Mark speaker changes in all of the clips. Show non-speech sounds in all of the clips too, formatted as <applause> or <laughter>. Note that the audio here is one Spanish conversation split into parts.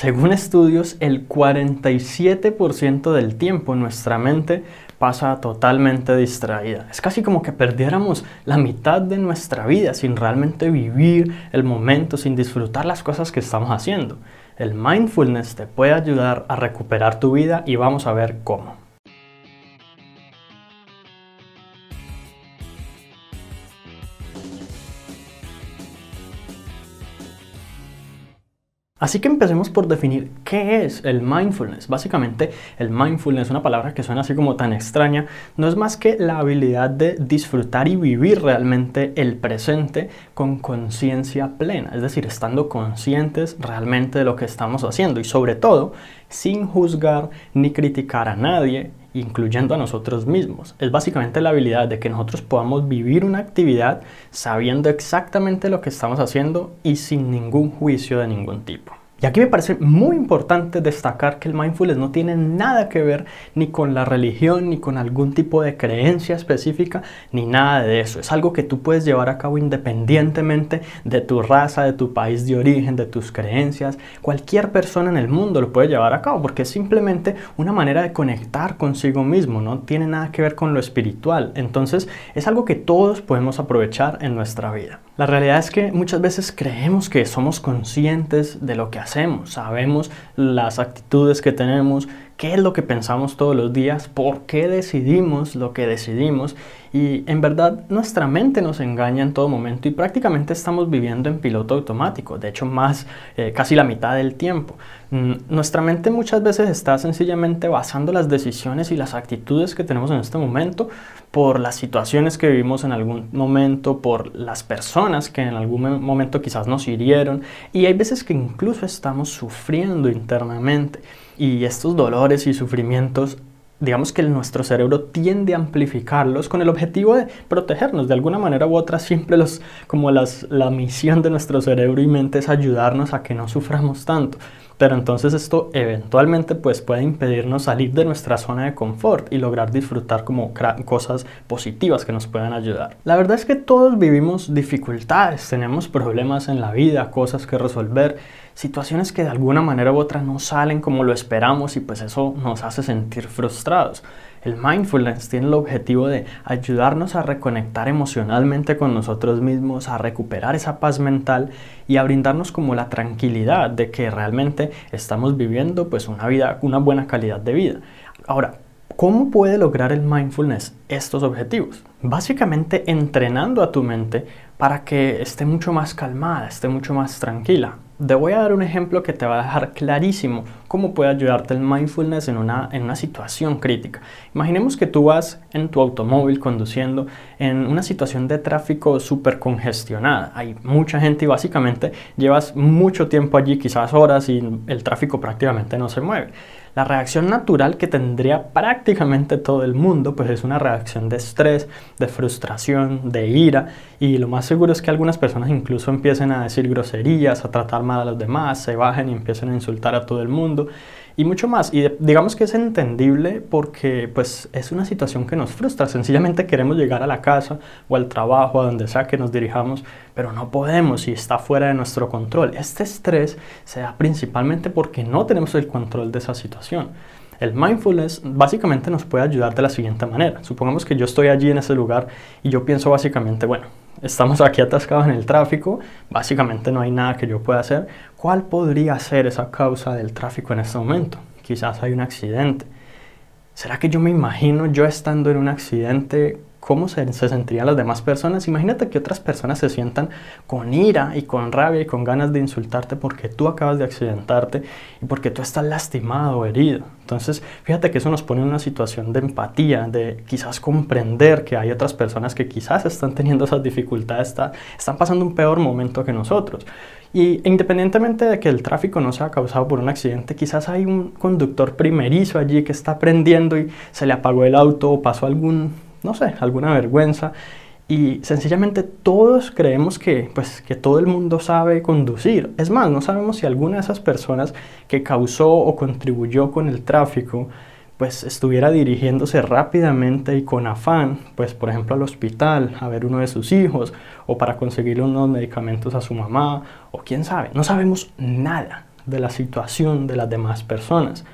Speaker 1: Según estudios, el 47% del tiempo nuestra mente pasa totalmente distraída. Es casi como que perdiéramos la mitad de nuestra vida sin realmente vivir el momento, sin disfrutar las cosas que estamos haciendo. El mindfulness te puede ayudar a recuperar tu vida y vamos a ver cómo. Así que empecemos por definir qué es el mindfulness. Básicamente, el mindfulness, una palabra que suena así como tan extraña, no es más que la habilidad de disfrutar y vivir realmente el presente con conciencia plena, es decir, estando conscientes realmente de lo que estamos haciendo y sobre todo sin juzgar ni criticar a nadie, incluyendo a nosotros mismos. Es básicamente la habilidad de que nosotros podamos vivir una actividad sabiendo exactamente lo que estamos haciendo y sin ningún juicio de ningún tipo. Y aquí me parece muy importante destacar que el mindfulness no tiene nada que ver ni con la religión, ni con algún tipo de creencia específica, ni nada de eso. Es algo que tú puedes llevar a cabo independientemente de tu raza, de tu país de origen, de tus creencias. Cualquier persona en el mundo lo puede llevar a cabo porque es simplemente una manera de conectar consigo mismo, no tiene nada que ver con lo espiritual. Entonces es algo que todos podemos aprovechar en nuestra vida. La realidad es que muchas veces creemos que somos conscientes de lo que hacemos, sabemos las actitudes que tenemos, qué es lo que pensamos todos los días, por qué decidimos lo que decidimos y en verdad nuestra mente nos engaña en todo momento y prácticamente estamos viviendo en piloto automático, de hecho más eh, casi la mitad del tiempo. Mm, nuestra mente muchas veces está sencillamente basando las decisiones y las actitudes que tenemos en este momento por las situaciones que vivimos en algún momento, por las personas que en algún momento quizás nos hirieron y hay veces que incluso estamos sufriendo internamente y estos dolores y sufrimientos digamos que nuestro cerebro tiende a amplificarlos con el objetivo de protegernos de alguna manera u otra siempre los como las, la misión de nuestro cerebro y mente es ayudarnos a que no suframos tanto pero entonces esto eventualmente pues puede impedirnos salir de nuestra zona de confort y lograr disfrutar como cosas positivas que nos puedan ayudar. La verdad es que todos vivimos dificultades, tenemos problemas en la vida, cosas que resolver, situaciones que de alguna manera u otra no salen como lo esperamos y pues eso nos hace sentir frustrados. El mindfulness tiene el objetivo de ayudarnos a reconectar emocionalmente con nosotros mismos, a recuperar esa paz mental y a brindarnos como la tranquilidad de que realmente estamos viviendo pues una vida, una buena calidad de vida. Ahora, ¿cómo puede lograr el mindfulness estos objetivos? Básicamente entrenando a tu mente para que esté mucho más calmada, esté mucho más tranquila. Te voy a dar un ejemplo que te va a dejar clarísimo cómo puede ayudarte el mindfulness en una, en una situación crítica. Imaginemos que tú vas en tu automóvil conduciendo en una situación de tráfico súper congestionada. Hay mucha gente y básicamente llevas mucho tiempo allí, quizás horas, y el tráfico prácticamente no se mueve. La reacción natural que tendría prácticamente todo el mundo pues es una reacción de estrés, de frustración, de ira y lo más seguro es que algunas personas incluso empiecen a decir groserías, a tratar mal a los demás, se bajen y empiecen a insultar a todo el mundo y mucho más. Y digamos que es entendible porque pues es una situación que nos frustra. Sencillamente queremos llegar a la casa o al trabajo, a donde sea que nos dirijamos, pero no podemos y está fuera de nuestro control. Este estrés se da principalmente porque no tenemos el control de esa situación. El mindfulness básicamente nos puede ayudar de la siguiente manera. Supongamos que yo estoy allí en ese lugar y yo pienso básicamente, bueno, estamos aquí atascados en el tráfico, básicamente no hay nada que yo pueda hacer. ¿Cuál podría ser esa causa del tráfico en este momento? Quizás hay un accidente. ¿Será que yo me imagino yo estando en un accidente cómo se, se, sentirían las demás personas. Imagínate que otras personas se sientan con ira y con rabia y con ganas de insultarte porque tú acabas de accidentarte y porque tú estás lastimado o herido. Entonces, fíjate que eso nos pone en una situación de empatía, de quizás comprender que hay otras personas que quizás están teniendo esas dificultades, están pasando un peor momento que nosotros. Y independientemente de que el tráfico no sea causado por un accidente, quizás hay un conductor primerizo allí que está aprendiendo y se le apagó el auto o pasó algún no sé, alguna vergüenza. Y sencillamente todos creemos que, pues, que todo el mundo sabe conducir. Es más, no sabemos si alguna de esas personas que causó o contribuyó con el tráfico, pues estuviera dirigiéndose rápidamente y con afán, pues por ejemplo al hospital a ver uno de sus hijos o para conseguir unos medicamentos a su mamá o quién sabe. No sabemos nada de la situación de las demás personas.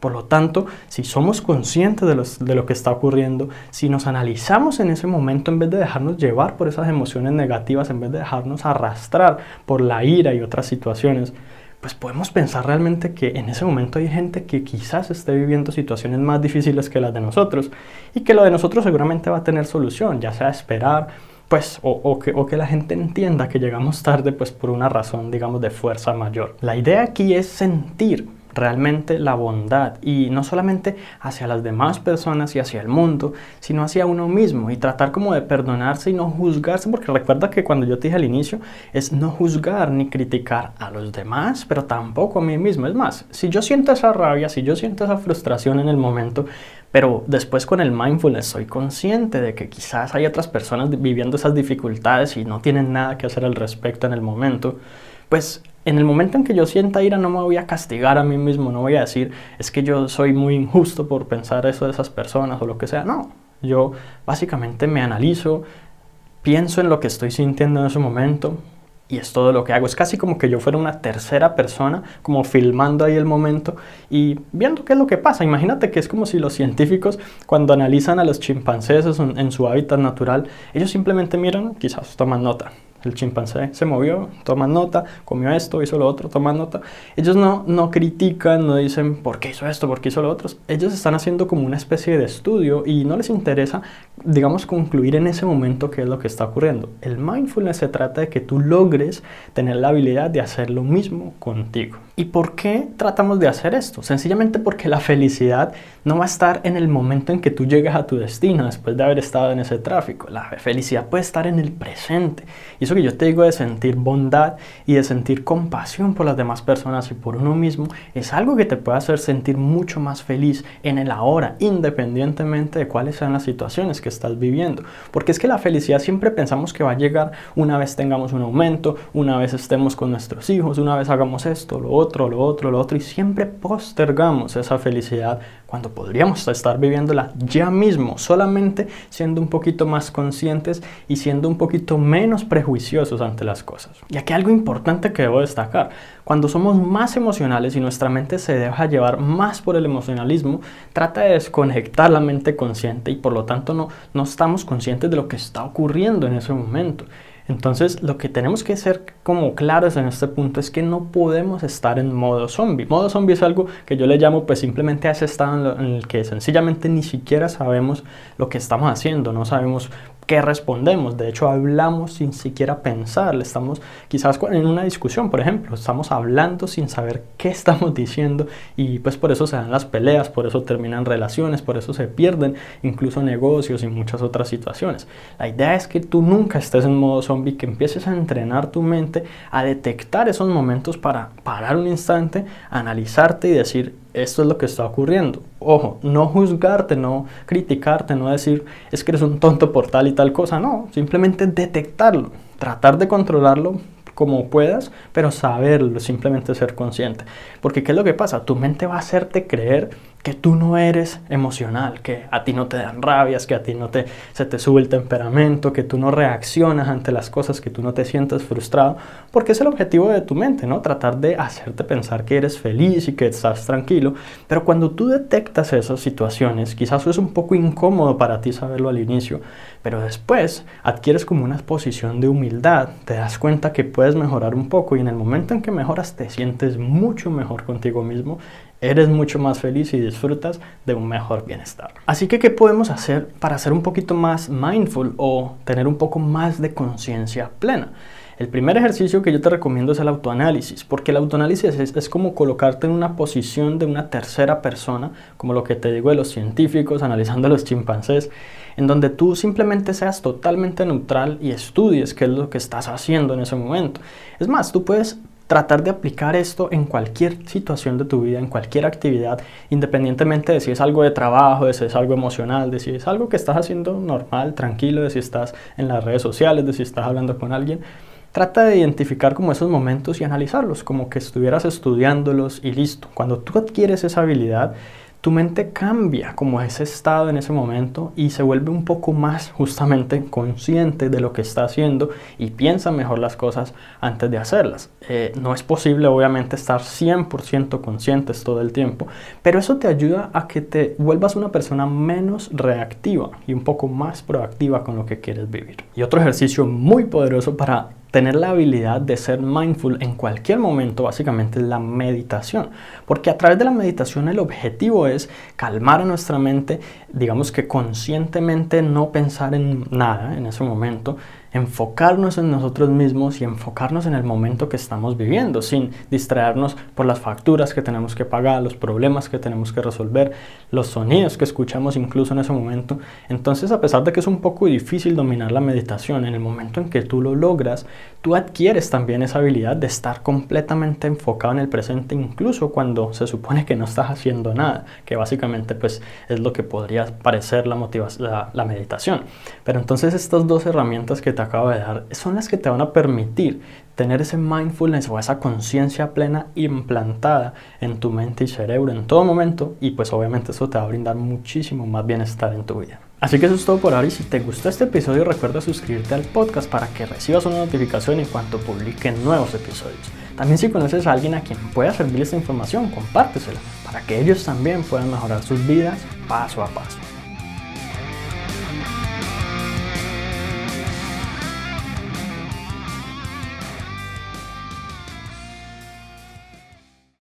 Speaker 1: Por lo tanto, si somos conscientes de, de, lo que está ocurriendo, si nos analizamos en ese momento en vez de dejarnos llevar por esas emociones negativas, en vez de dejarnos arrastrar por la ira y otras situaciones, pues podemos pensar realmente que en ese momento hay gente que quizás esté viviendo situaciones más difíciles que las de nosotros y que lo de nosotros seguramente va a tener solución, ya sea esperar, pues, o, que, o, que, la gente entienda que llegamos tarde, pues por una razón, digamos, de fuerza mayor. La idea aquí es sentir realmente la bondad y no solamente hacia las demás personas y hacia el mundo, sino hacia uno mismo y tratar como de perdonarse y no juzgarse, porque recuerda que cuando yo te dije al inicio es no juzgar ni criticar a los demás, pero tampoco a mí mismo. Es más, si yo siento esa rabia, si yo siento esa frustración en el momento, pero después con el mindfulness soy consciente de que quizás hay otras personas viviendo esas dificultades y no tienen nada que hacer al respecto en el momento, pues en el momento en que yo sienta ira no me voy a castigar a mí mismo, no voy a decir es que yo soy muy injusto por pensar eso de esas personas o lo que sea, no, yo básicamente me analizo, pienso en lo que estoy sintiendo en ese momento, y es todo lo que hago. Es casi como que yo fuera una tercera persona, como filmando ahí el momento y viendo qué es lo que pasa. Imagínate que es como si los científicos, cuando analizan a los chimpancés en su hábitat natural, ellos simplemente miran, quizás toman nota. El chimpancé se movió, toman nota, comió esto, hizo lo otro, toman nota. Ellos no, no critican, no dicen por qué hizo esto, por qué hizo lo otro. Ellos están haciendo como una especie de estudio y no les interesa, digamos, concluir en ese momento qué es lo que está ocurriendo. El mindfulness se trata de que tú logres tener la habilidad de hacer lo mismo contigo. ¿Y por qué tratamos de hacer esto? Sencillamente porque la felicidad no va a estar en el momento en que tú llegas a tu destino después de haber estado en ese tráfico. La felicidad puede estar en el presente. Eso que yo te digo de sentir bondad y de sentir compasión por las demás personas y por uno mismo es algo que te puede hacer sentir mucho más feliz en el ahora, independientemente de cuáles sean las situaciones que estás viviendo. Porque es que la felicidad siempre pensamos que va a llegar una vez tengamos un aumento, una vez estemos con nuestros hijos, una vez hagamos esto, lo otro lo otro, lo otro, y siempre postergamos esa felicidad cuando podríamos estar viviéndola ya mismo, solamente siendo un poquito más conscientes y siendo un poquito menos prejuiciosos ante las cosas. Y aquí algo importante que debo destacar, cuando somos más emocionales y nuestra mente se deja llevar más por el emocionalismo, trata de desconectar la mente consciente y por lo tanto no, no estamos conscientes de lo que está ocurriendo en ese momento. Entonces, lo que tenemos que ser como claros en este punto es que no podemos estar en modo zombie. Modo zombie es algo que yo le llamo pues simplemente a ese estado en, el que sencillamente ni siquiera sabemos lo que estamos haciendo, no sabemos qué respondemos. De hecho, hablamos sin siquiera pensar. Estamos quizás en una discusión, por ejemplo, estamos hablando sin saber qué <laughs> estamos diciendo y pues por eso se dan las peleas, por eso terminan relaciones, por eso se pierden incluso negocios y muchas otras situaciones. La idea es que tú nunca estés en modo zombie, que empieces a entrenar tu mente a detectar esos momentos para parar un instante, analizarte y decir, esto es lo que está ocurriendo. Ojo, no juzgarte, no criticarte, no decir es que eres un tonto por tal y tal cosa, no, simplemente detectarlo, tratar de controlarlo como puedas, pero saberlo, simplemente ser consciente. Porque ¿qué es lo que pasa? Tu mente va a hacerte creer que tú no eres emocional, que a ti no te dan rabias, que a ti no te, se te sube el temperamento, que tú no reaccionas ante las cosas, que tú no te sientes frustrado, porque es el objetivo de tu mente, ¿no? Tratar de hacerte pensar que eres feliz y que estás tranquilo, pero cuando tú detectas esas situaciones, quizás es un poco incómodo para ti saberlo al inicio, pero después adquieres como una posición de humildad, te das cuenta que puedes mejorar un poco y en el momento en que mejoras te sientes mucho mejor contigo mismo eres mucho más feliz y disfrutas de un mejor bienestar. Así que, ¿qué podemos hacer para ser un poquito más mindful o tener un poco más de conciencia plena? El primer ejercicio que yo te recomiendo es el autoanálisis, porque el autoanálisis es, como colocarte en una posición de una tercera persona, como lo que te digo de los científicos analizando a los chimpancés, en donde tú simplemente seas totalmente neutral y estudies qué es lo que estás haciendo en ese momento. Es más, tú puedes tratar de aplicar esto en cualquier situación de tu vida, en cualquier actividad, independientemente de si es algo de trabajo, de si es algo emocional, de si es algo que estás haciendo normal, tranquilo, de si estás en las redes sociales, de si estás hablando con alguien. Trata de identificar como esos momentos y analizarlos, como que estuvieras estudiándolos y listo. Cuando tú adquieres esa habilidad, tu mente cambia como ese estado en ese momento y se vuelve un poco más justamente consciente de lo que está haciendo y piensa mejor las cosas antes de hacerlas. Eh, no es posible obviamente estar 100% conscientes todo el tiempo, pero eso te ayuda a que te vuelvas una persona menos reactiva y un poco más proactiva con lo que quieres vivir. Y otro ejercicio muy poderoso para tener la habilidad de ser mindful en cualquier momento básicamente es la meditación, porque a través de la meditación el objetivo es calmar a nuestra mente, digamos que conscientemente no pensar en nada en ese momento, enfocarnos en nosotros mismos y enfocarnos en el momento que estamos viviendo, sin distraernos por las facturas que tenemos que pagar, los problemas que tenemos que resolver, los sonidos que escuchamos incluso en ese momento. Entonces, a pesar de que es un poco difícil dominar la meditación, en el momento en que tú lo logras, tú adquieres también esa habilidad de estar completamente enfocado en el presente, incluso cuando se supone que no estás haciendo nada, que básicamente pues es lo que podría parecer la, la, la meditación. Pero entonces estas dos herramientas que te acabo de dar son las que te van a permitir tener ese mindfulness o esa conciencia plena implantada en tu mente y cerebro en todo momento y pues obviamente eso te va a brindar muchísimo más bienestar en tu vida. Así que eso es todo por ahora y si te gustó este episodio recuerda suscribirte al podcast para que recibas una notificación en cuanto publique nuevos episodios. También si conoces a alguien a quien pueda servir esta información, compártesela para que ellos también puedan mejorar sus vidas paso a paso.